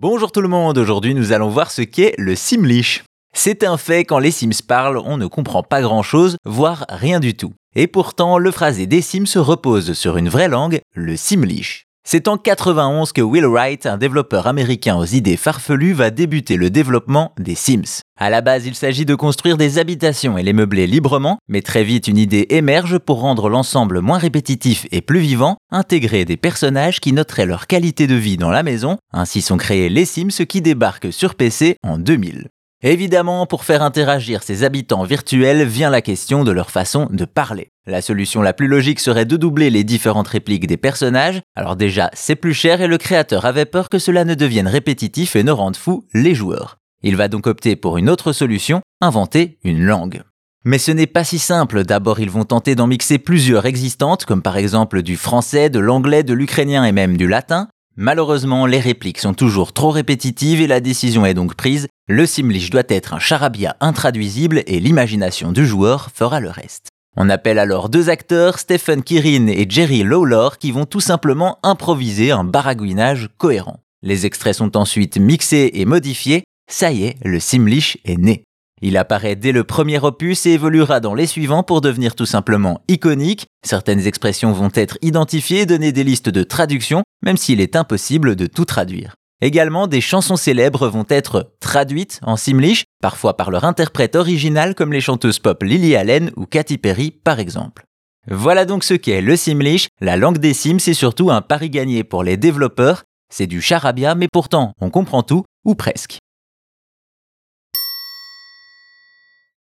Bonjour tout le monde, aujourd'hui nous allons voir ce qu'est le Simlish. C'est un fait, quand les Sims parlent, on ne comprend pas grand chose, voire rien du tout. Et pourtant, le phrasé des Sims se repose sur une vraie langue, le Simlish. C'est en 91 que Will Wright, un développeur américain aux idées farfelues, va débuter le développement des Sims. À la base, il s'agit de construire des habitations et les meubler librement, mais très vite une idée émerge pour rendre l'ensemble moins répétitif et plus vivant, intégrer des personnages qui noteraient leur qualité de vie dans la maison, ainsi sont créés les Sims qui débarquent sur PC en 2000. Évidemment, pour faire interagir ces habitants virtuels vient la question de leur façon de parler. La solution la plus logique serait de doubler les différentes répliques des personnages. Alors déjà, c'est plus cher et le créateur avait peur que cela ne devienne répétitif et ne rende fou les joueurs. Il va donc opter pour une autre solution, inventer une langue. Mais ce n'est pas si simple. D'abord, ils vont tenter d'en mixer plusieurs existantes, comme par exemple du français, de l'anglais, de l'ukrainien et même du latin. Malheureusement, les répliques sont toujours trop répétitives et la décision est donc prise. Le Simlish doit être un charabia intraduisible et l'imagination du joueur fera le reste. On appelle alors deux acteurs, Stephen Kirin et Jerry Lawlor, qui vont tout simplement improviser un baragouinage cohérent. Les extraits sont ensuite mixés et modifiés. Ça y est, le Simlish est né. Il apparaît dès le premier opus et évoluera dans les suivants pour devenir tout simplement iconique. Certaines expressions vont être identifiées et donner des listes de traduction, même s'il est impossible de tout traduire. Également, des chansons célèbres vont être traduites en simlish, parfois par leur interprète original comme les chanteuses pop Lily Allen ou Katy Perry par exemple. Voilà donc ce qu'est le simlish, la langue des Sims c'est surtout un pari gagné pour les développeurs, c'est du charabia mais pourtant on comprend tout, ou presque.